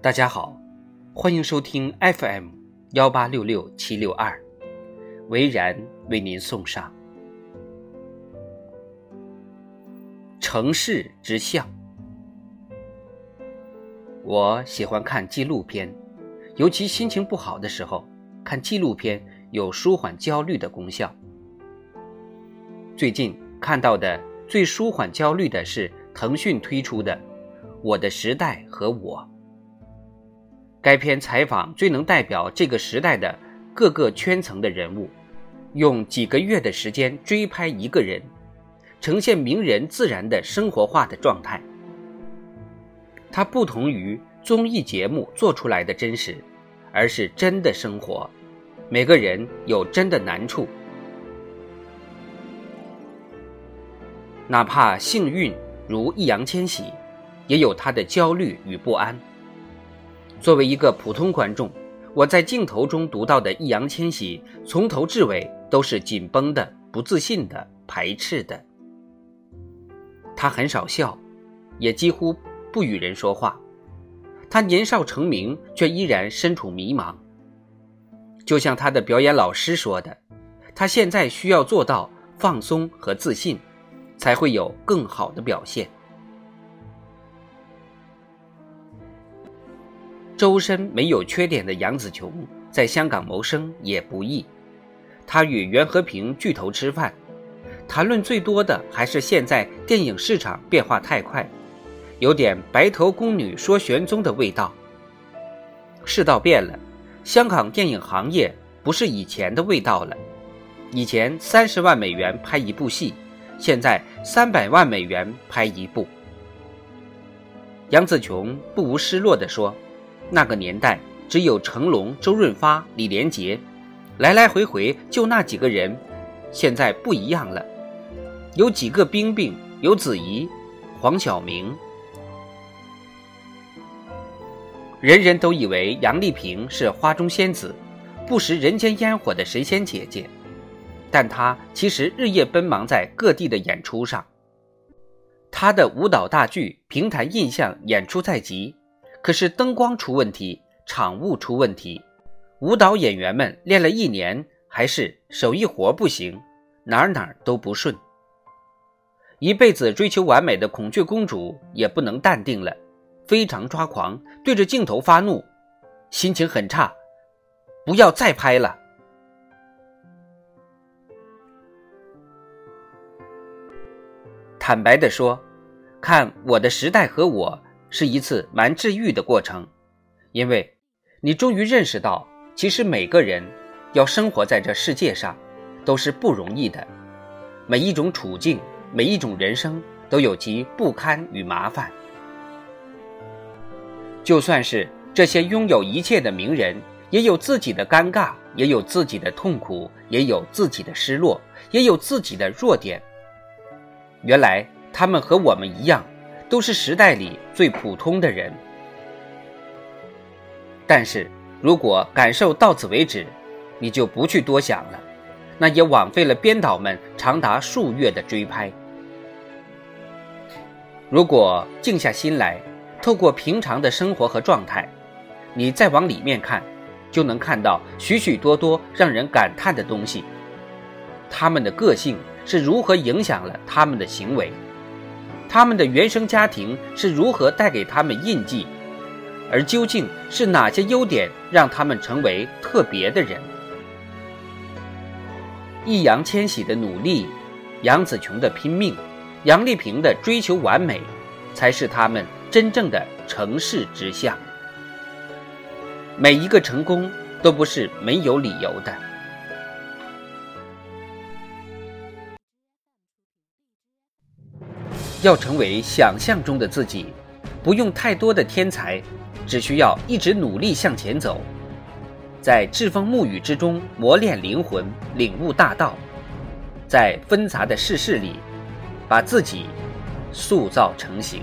大家好，欢迎收听 FM 幺八六六七六二，维然为您送上城市之象。我喜欢看纪录片，尤其心情不好的时候，看纪录片有舒缓焦虑的功效。最近看到的最舒缓焦虑的是腾讯推出的《我的时代和我》。该片采访最能代表这个时代的各个圈层的人物，用几个月的时间追拍一个人，呈现名人自然的生活化的状态。它不同于综艺节目做出来的真实，而是真的生活。每个人有真的难处，哪怕幸运如易烊千玺，也有他的焦虑与不安。作为一个普通观众，我在镜头中读到的易烊千玺，从头至尾都是紧绷的、不自信的、排斥的。他很少笑，也几乎不与人说话。他年少成名，却依然身处迷茫。就像他的表演老师说的：“他现在需要做到放松和自信，才会有更好的表现。”周身没有缺点的杨紫琼在香港谋生也不易，她与袁和平巨头吃饭，谈论最多的还是现在电影市场变化太快，有点白头宫女说玄宗的味道。世道变了，香港电影行业不是以前的味道了，以前三十万美元拍一部戏，现在三百万美元拍一部。杨紫琼不无失落地说。那个年代只有成龙、周润发、李连杰，来来回回就那几个人。现在不一样了，有几个冰冰，有子怡、黄晓明。人人都以为杨丽萍是花中仙子，不食人间烟火的神仙姐姐，但她其实日夜奔忙在各地的演出上。她的舞蹈大剧《平潭印象》演出在即。可是灯光出问题，场务出问题，舞蹈演员们练了一年，还是手艺活不行，哪哪都不顺。一辈子追求完美的孔雀公主也不能淡定了，非常抓狂，对着镜头发怒，心情很差，不要再拍了。坦白的说，看我的时代和我。是一次蛮治愈的过程，因为，你终于认识到，其实每个人要生活在这世界上，都是不容易的。每一种处境，每一种人生，都有其不堪与麻烦。就算是这些拥有一切的名人，也有自己的尴尬，也有自己的痛苦，也有自己的失落，也有自己的弱点。原来他们和我们一样。都是时代里最普通的人，但是如果感受到此为止，你就不去多想了，那也枉费了编导们长达数月的追拍。如果静下心来，透过平常的生活和状态，你再往里面看，就能看到许许多多让人感叹的东西。他们的个性是如何影响了他们的行为？他们的原生家庭是如何带给他们印记，而究竟是哪些优点让他们成为特别的人？易烊千玺的努力，杨紫琼的拼命，杨丽萍的追求完美，才是他们真正的成事之相。每一个成功都不是没有理由的。要成为想象中的自己，不用太多的天才，只需要一直努力向前走，在栉风沐雨之中磨练灵魂，领悟大道，在纷杂的世事里，把自己塑造成型。